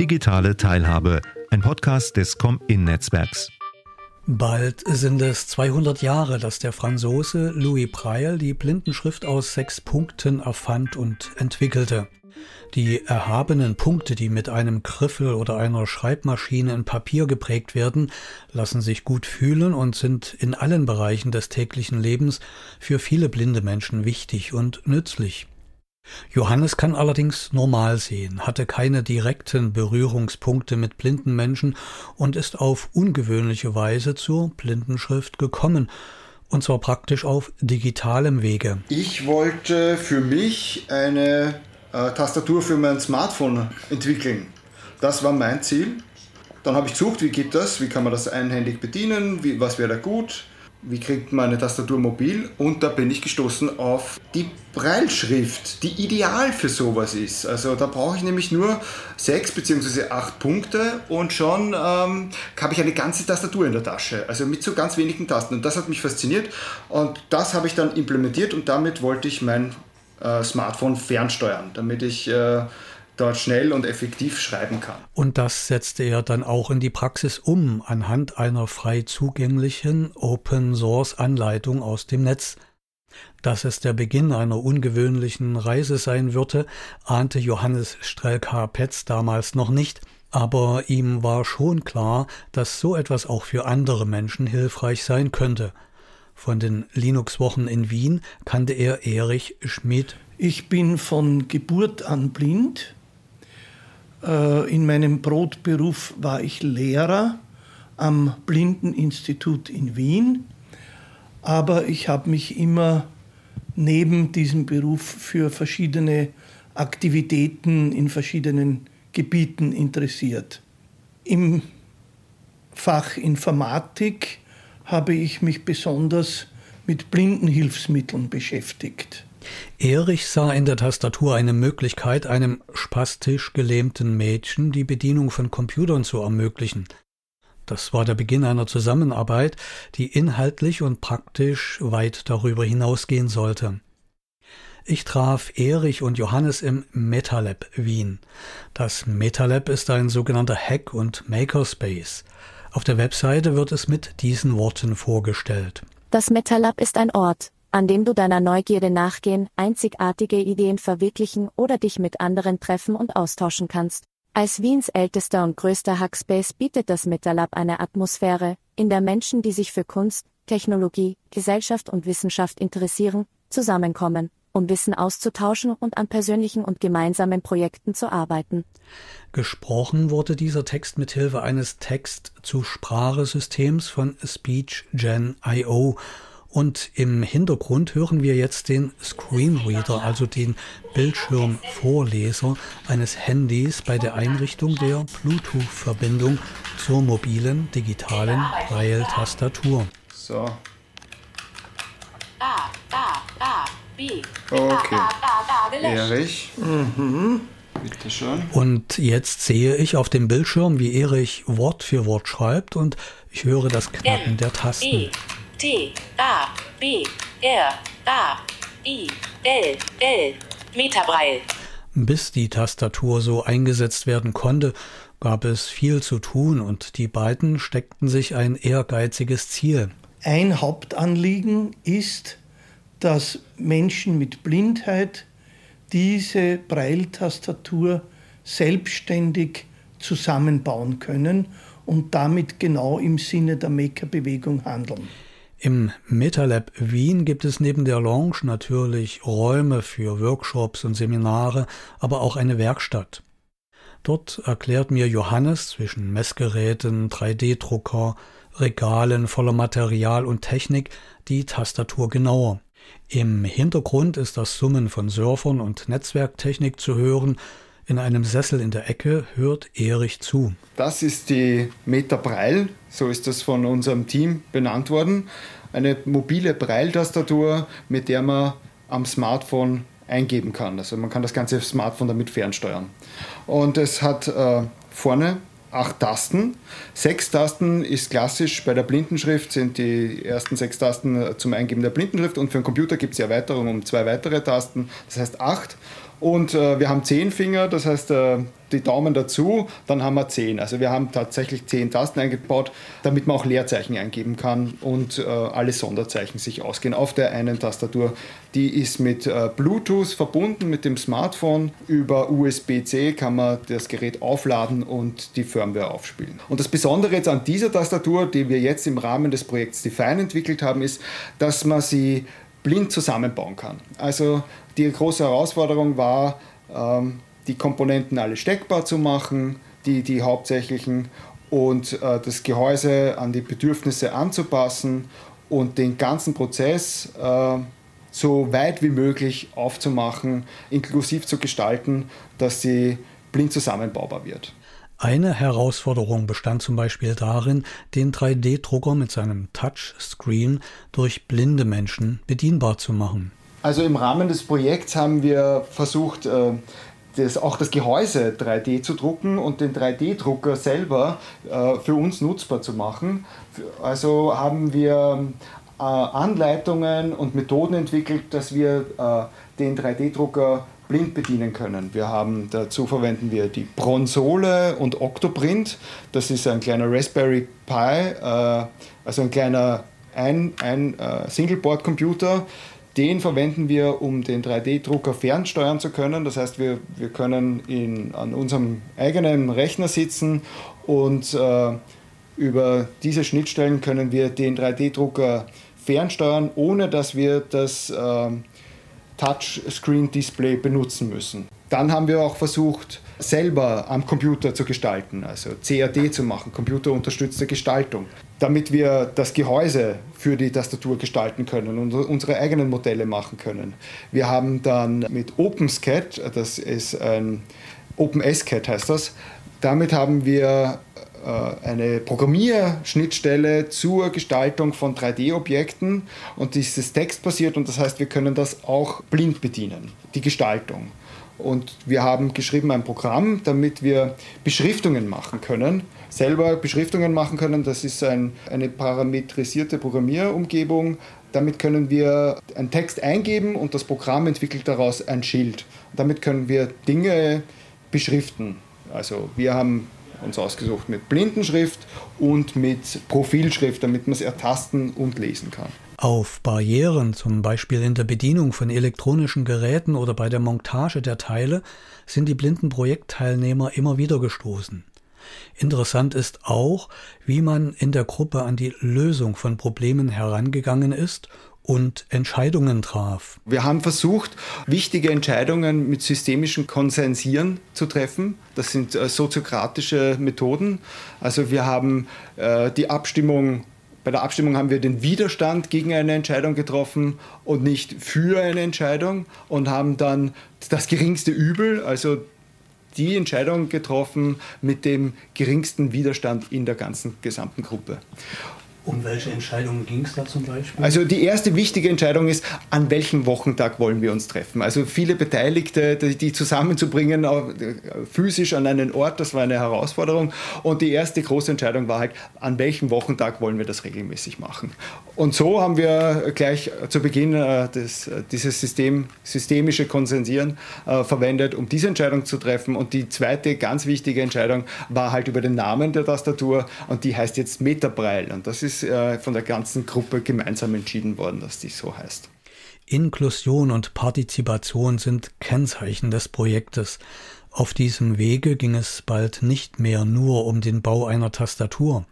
Digitale Teilhabe, ein Podcast des Com-In-Netzwerks. Bald sind es 200 Jahre, dass der Franzose Louis Braille die Blindenschrift aus sechs Punkten erfand und entwickelte. Die erhabenen Punkte, die mit einem Griffel oder einer Schreibmaschine in Papier geprägt werden, lassen sich gut fühlen und sind in allen Bereichen des täglichen Lebens für viele blinde Menschen wichtig und nützlich. Johannes kann allerdings normal sehen, hatte keine direkten Berührungspunkte mit blinden Menschen und ist auf ungewöhnliche Weise zur Blindenschrift gekommen, und zwar praktisch auf digitalem Wege. Ich wollte für mich eine äh, Tastatur für mein Smartphone entwickeln. Das war mein Ziel. Dann habe ich gesucht, wie geht das, wie kann man das einhändig bedienen, wie, was wäre da gut, wie kriegt man eine Tastatur mobil und da bin ich gestoßen auf die Breilschrift, die ideal für sowas ist. Also da brauche ich nämlich nur sechs bzw. acht Punkte und schon ähm, habe ich eine ganze Tastatur in der Tasche, also mit so ganz wenigen Tasten und das hat mich fasziniert und das habe ich dann implementiert und damit wollte ich mein äh, Smartphone fernsteuern, damit ich äh, dort schnell und effektiv schreiben kann. Und das setzte er dann auch in die Praxis um, anhand einer frei zugänglichen Open-Source-Anleitung aus dem Netz. Dass es der Beginn einer ungewöhnlichen Reise sein würde, ahnte Johannes Strelka-Petz damals noch nicht, aber ihm war schon klar, dass so etwas auch für andere Menschen hilfreich sein könnte – von den Linux-Wochen in Wien kannte er Erich Schmidt. Ich bin von Geburt an blind. Äh, in meinem Brotberuf war ich Lehrer am Blindeninstitut in Wien, aber ich habe mich immer neben diesem Beruf für verschiedene Aktivitäten in verschiedenen Gebieten interessiert. Im Fach Informatik habe ich mich besonders mit Blindenhilfsmitteln beschäftigt. Erich sah in der Tastatur eine Möglichkeit, einem spastisch gelähmten Mädchen die Bedienung von Computern zu ermöglichen. Das war der Beginn einer Zusammenarbeit, die inhaltlich und praktisch weit darüber hinausgehen sollte. Ich traf Erich und Johannes im MetaLab Wien. Das MetaLab ist ein sogenannter Hack- und Makerspace. Auf der Webseite wird es mit diesen Worten vorgestellt. Das MetaLab ist ein Ort, an dem du deiner Neugierde nachgehen, einzigartige Ideen verwirklichen oder dich mit anderen treffen und austauschen kannst. Als Wiens ältester und größter Hackspace bietet das MetaLab eine Atmosphäre, in der Menschen, die sich für Kunst, Technologie, Gesellschaft und Wissenschaft interessieren, zusammenkommen um Wissen auszutauschen und an persönlichen und gemeinsamen Projekten zu arbeiten. Gesprochen wurde dieser Text mit Hilfe eines Text-zu-Sprache-Systems von SpeechGen.io und im Hintergrund hören wir jetzt den Screenreader, also den Bildschirmvorleser eines Handys bei der Einrichtung der Bluetooth-Verbindung zur mobilen digitalen Braille-Tastatur. So. A, A, A. Okay. Erich. Mhm. Bitte schön. Und jetzt sehe ich auf dem Bildschirm, wie Erich Wort für Wort schreibt und ich höre das Knacken der Tasten. T, A, B, R, A, I, L, L. Metabreil. Bis die Tastatur so eingesetzt werden konnte, gab es viel zu tun und die beiden steckten sich ein ehrgeiziges Ziel. Ein Hauptanliegen ist, dass Menschen mit Blindheit diese Braille-Tastatur selbstständig zusammenbauen können und damit genau im Sinne der Maker-Bewegung handeln. Im MetaLab Wien gibt es neben der Lounge natürlich Räume für Workshops und Seminare, aber auch eine Werkstatt. Dort erklärt mir Johannes zwischen Messgeräten, 3D-Drucker, Regalen voller Material und Technik die Tastatur genauer. Im Hintergrund ist das Summen von Surfern und Netzwerktechnik zu hören. In einem Sessel in der Ecke hört Erich zu. Das ist die Meta Braille, so ist das von unserem Team benannt worden. Eine mobile Braille-Tastatur, mit der man am Smartphone eingeben kann. Also man kann das ganze Smartphone damit fernsteuern. Und es hat äh, vorne acht Tasten. Sechs Tasten ist klassisch. Bei der Blindenschrift sind die ersten sechs Tasten zum Eingeben der Blindenschrift und für den Computer gibt es die Erweiterung um zwei weitere Tasten, das heißt acht. Und äh, wir haben zehn Finger, das heißt äh, die Daumen dazu, dann haben wir zehn. Also wir haben tatsächlich zehn Tasten eingebaut, damit man auch Leerzeichen eingeben kann und äh, alle Sonderzeichen sich ausgehen auf der einen Tastatur. Die ist mit äh, Bluetooth verbunden mit dem Smartphone. Über USB-C kann man das Gerät aufladen und die Firmware aufspielen. Und das Besondere jetzt an dieser Tastatur, die wir jetzt im Rahmen des Projekts Define entwickelt haben, ist, dass man sie blind zusammenbauen kann. Also die große Herausforderung war, ähm, die Komponenten alle steckbar zu machen, die, die hauptsächlichen, und äh, das Gehäuse an die Bedürfnisse anzupassen und den ganzen Prozess äh, so weit wie möglich aufzumachen, inklusiv zu gestalten, dass sie blind zusammenbaubar wird. Eine Herausforderung bestand zum Beispiel darin, den 3D-Drucker mit seinem Touchscreen durch blinde Menschen bedienbar zu machen. Also im Rahmen des Projekts haben wir versucht, äh, das, auch das Gehäuse 3D zu drucken und den 3D-Drucker selber äh, für uns nutzbar zu machen. Also haben wir äh, Anleitungen und Methoden entwickelt, dass wir den 3D-Drucker blind bedienen können. Wir haben dazu verwenden wir die Bronsole und Octoprint. Das ist ein kleiner Raspberry Pi, also ein kleiner ein, ein Singleboard-Computer, den verwenden wir, um den 3D-Drucker fernsteuern zu können. Das heißt, wir, wir können in, an unserem eigenen Rechner sitzen und äh, über diese Schnittstellen können wir den 3D-Drucker fernsteuern, ohne dass wir das äh, Touchscreen-Display benutzen müssen. Dann haben wir auch versucht, selber am Computer zu gestalten, also CAD zu machen, computerunterstützte Gestaltung, damit wir das Gehäuse für die Tastatur gestalten können und unsere eigenen Modelle machen können. Wir haben dann mit OpenSCAD, das ist ein OpenSCAD heißt das, damit haben wir eine Programmierschnittstelle zur Gestaltung von 3D-Objekten und dieses ist textbasiert und das heißt, wir können das auch blind bedienen, die Gestaltung. Und wir haben geschrieben ein Programm, damit wir Beschriftungen machen können, selber Beschriftungen machen können. Das ist ein, eine parametrisierte Programmierumgebung. Damit können wir einen Text eingeben und das Programm entwickelt daraus ein Schild. damit können wir Dinge beschriften. Also wir haben uns ausgesucht mit Blindenschrift und mit Profilschrift, damit man es ertasten und lesen kann. Auf Barrieren, zum Beispiel in der Bedienung von elektronischen Geräten oder bei der Montage der Teile, sind die blinden Projektteilnehmer immer wieder gestoßen. Interessant ist auch, wie man in der Gruppe an die Lösung von Problemen herangegangen ist und Entscheidungen traf. Wir haben versucht, wichtige Entscheidungen mit systemischem Konsensieren zu treffen. Das sind äh, soziokratische Methoden. Also wir haben äh, die Abstimmung bei der Abstimmung haben wir den Widerstand gegen eine Entscheidung getroffen und nicht für eine Entscheidung und haben dann das geringste Übel, also die Entscheidung getroffen mit dem geringsten Widerstand in der ganzen gesamten Gruppe. Um welche Entscheidungen ging es da zum Beispiel? Also die erste wichtige Entscheidung ist, an welchem Wochentag wollen wir uns treffen. Also viele Beteiligte, die zusammenzubringen, physisch an einen Ort, das war eine Herausforderung. Und die erste große Entscheidung war halt, an welchem Wochentag wollen wir das regelmäßig machen. Und so haben wir gleich zu Beginn äh, des, dieses System, systemische Konsensieren äh, verwendet, um diese Entscheidung zu treffen. Und die zweite ganz wichtige Entscheidung war halt über den Namen der Tastatur und die heißt jetzt Metabraille. Und das ist ist äh, von der ganzen Gruppe gemeinsam entschieden worden, dass die so heißt. Inklusion und Partizipation sind Kennzeichen des Projektes. Auf diesem Wege ging es bald nicht mehr nur um den Bau einer Tastatur.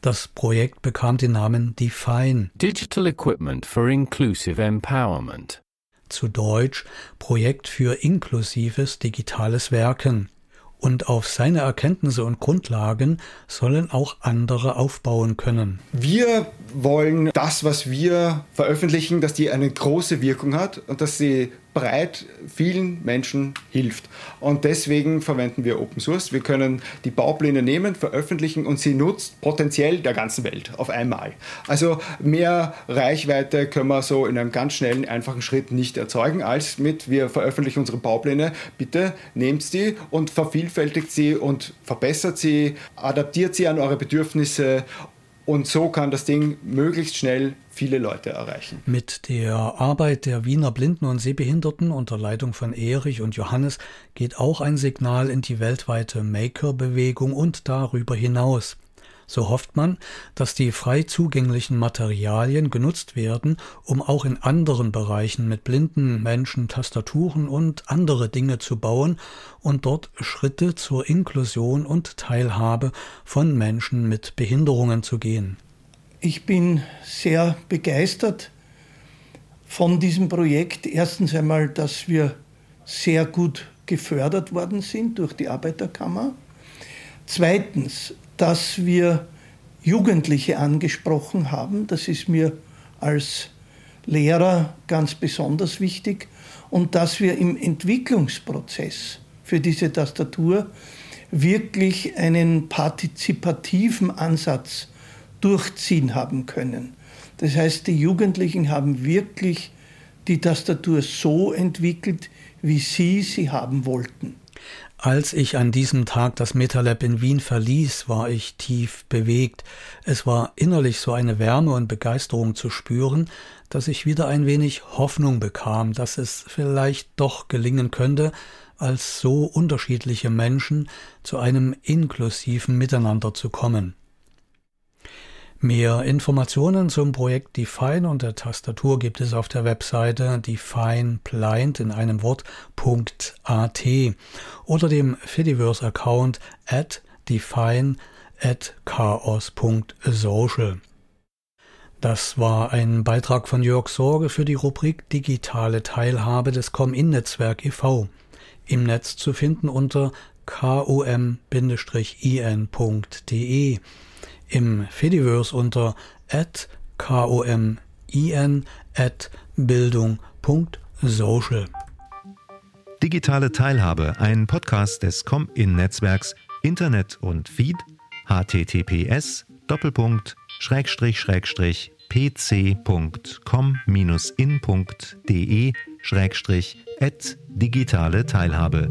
Das Projekt bekam den Namen Define. Digital Equipment for Inclusive Empowerment. Zu Deutsch Projekt für inklusives digitales Werken und auf seine Erkenntnisse und Grundlagen sollen auch andere aufbauen können. Wir wollen das, was wir veröffentlichen, dass die eine große Wirkung hat und dass sie breit vielen Menschen hilft. Und deswegen verwenden wir Open Source. Wir können die Baupläne nehmen, veröffentlichen und sie nutzt potenziell der ganzen Welt auf einmal. Also mehr Reichweite können wir so in einem ganz schnellen, einfachen Schritt nicht erzeugen, als mit wir veröffentlichen unsere Baupläne. Bitte nehmt sie und vervielfältigt sie und verbessert sie, adaptiert sie an eure Bedürfnisse Und so kann das Ding möglichst schnell viele Leute erreichen. Mit der Arbeit der Wiener Blinden und Sehbehinderten unter Leitung von Erich und Johannes geht auch ein Signal in die weltweite Maker-Bewegung und darüber hinaus. So hofft man, dass die frei zugänglichen Materialien genutzt werden, um auch in anderen Bereichen mit blinden Menschen Tastaturen und andere Dinge zu bauen und dort Schritte zur Inklusion und Teilhabe von Menschen mit Behinderungen zu gehen. Ich bin sehr begeistert von diesem Projekt. Erstens einmal, dass wir sehr gut gefördert worden sind durch die Arbeiterkammer. Zweitens, dass wir Jugendliche angesprochen haben. Das ist mir als Lehrer ganz besonders wichtig. Und dass wir im Entwicklungsprozess für diese Tastatur wirklich einen partizipativen Ansatz durchziehen haben können. Das heißt, die Jugendlichen haben wirklich die Tastatur so entwickelt, wie sie sie haben wollten. Als ich an diesem Tag das MetaLab in Wien verließ, war ich tief bewegt. Es war innerlich so eine Wärme und Begeisterung zu spüren, dass ich wieder ein wenig Hoffnung bekam, dass es vielleicht doch gelingen könnte, als so unterschiedliche Menschen zu einem inklusiven Miteinander zu kommen. Mehr Informationen zum Projekt Define und der Tastatur gibt es auf der Webseite defineblind in einem Wort.at oder dem Fediverse-Account at define at chaos.social. Das war ein Beitrag von Jörg Sorge für die Rubrik Digitale Teilhabe des Com-In-Netzwerk e.V. Im Netz zu finden unter kom-in.de im Fediverse unter @komin bildung.social. Digitale Teilhabe, ein Podcast des Com-In-Netzwerks Internet und Feed https pc.com-in.de digitale Teilhabe